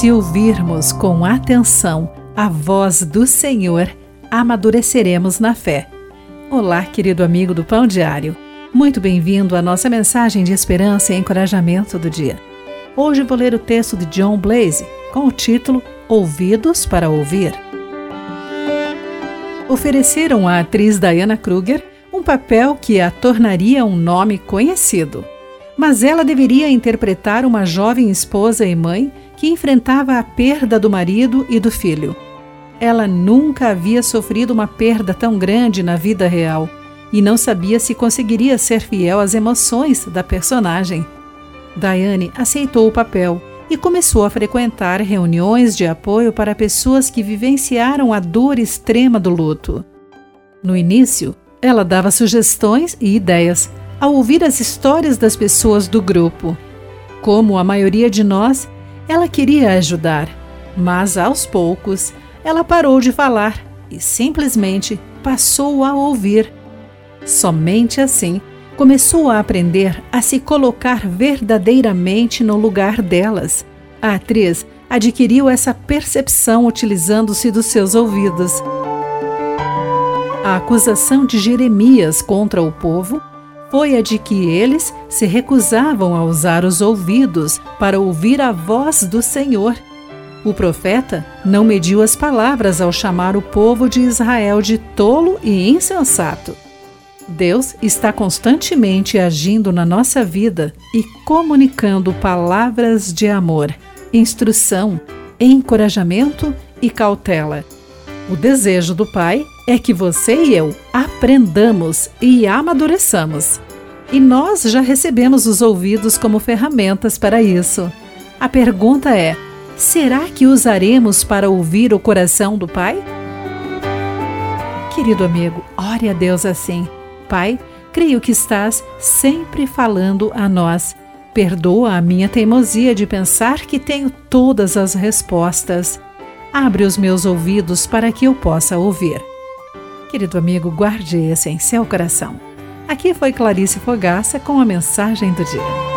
Se ouvirmos com atenção a voz do Senhor, amadureceremos na fé. Olá, querido amigo do Pão Diário. Muito bem-vindo à nossa mensagem de esperança e encorajamento do dia. Hoje vou ler o texto de John Blaze com o título Ouvidos para Ouvir. Ofereceram à atriz Diana Kruger um papel que a tornaria um nome conhecido. Mas ela deveria interpretar uma jovem esposa e mãe que enfrentava a perda do marido e do filho. Ela nunca havia sofrido uma perda tão grande na vida real e não sabia se conseguiria ser fiel às emoções da personagem. Diane aceitou o papel e começou a frequentar reuniões de apoio para pessoas que vivenciaram a dor extrema do luto. No início, ela dava sugestões e ideias ao ouvir as histórias das pessoas do grupo. Como a maioria de nós, ela queria ajudar, mas aos poucos ela parou de falar e simplesmente passou a ouvir. Somente assim começou a aprender a se colocar verdadeiramente no lugar delas. A atriz adquiriu essa percepção utilizando-se dos seus ouvidos. A acusação de Jeremias contra o povo foi a de que eles se recusavam a usar os ouvidos para ouvir a voz do Senhor. O profeta não mediu as palavras ao chamar o povo de Israel de tolo e insensato. Deus está constantemente agindo na nossa vida e comunicando palavras de amor, instrução, encorajamento e cautela. O desejo do Pai é que você e eu aprendamos e amadureçamos. E nós já recebemos os ouvidos como ferramentas para isso. A pergunta é: será que usaremos para ouvir o coração do Pai? Querido amigo, ore a Deus assim. Pai, creio que estás sempre falando a nós. Perdoa a minha teimosia de pensar que tenho todas as respostas. Abre os meus ouvidos para que eu possa ouvir. Querido amigo, guarde esse em seu coração. Aqui foi Clarice Fogaça com a mensagem do dia.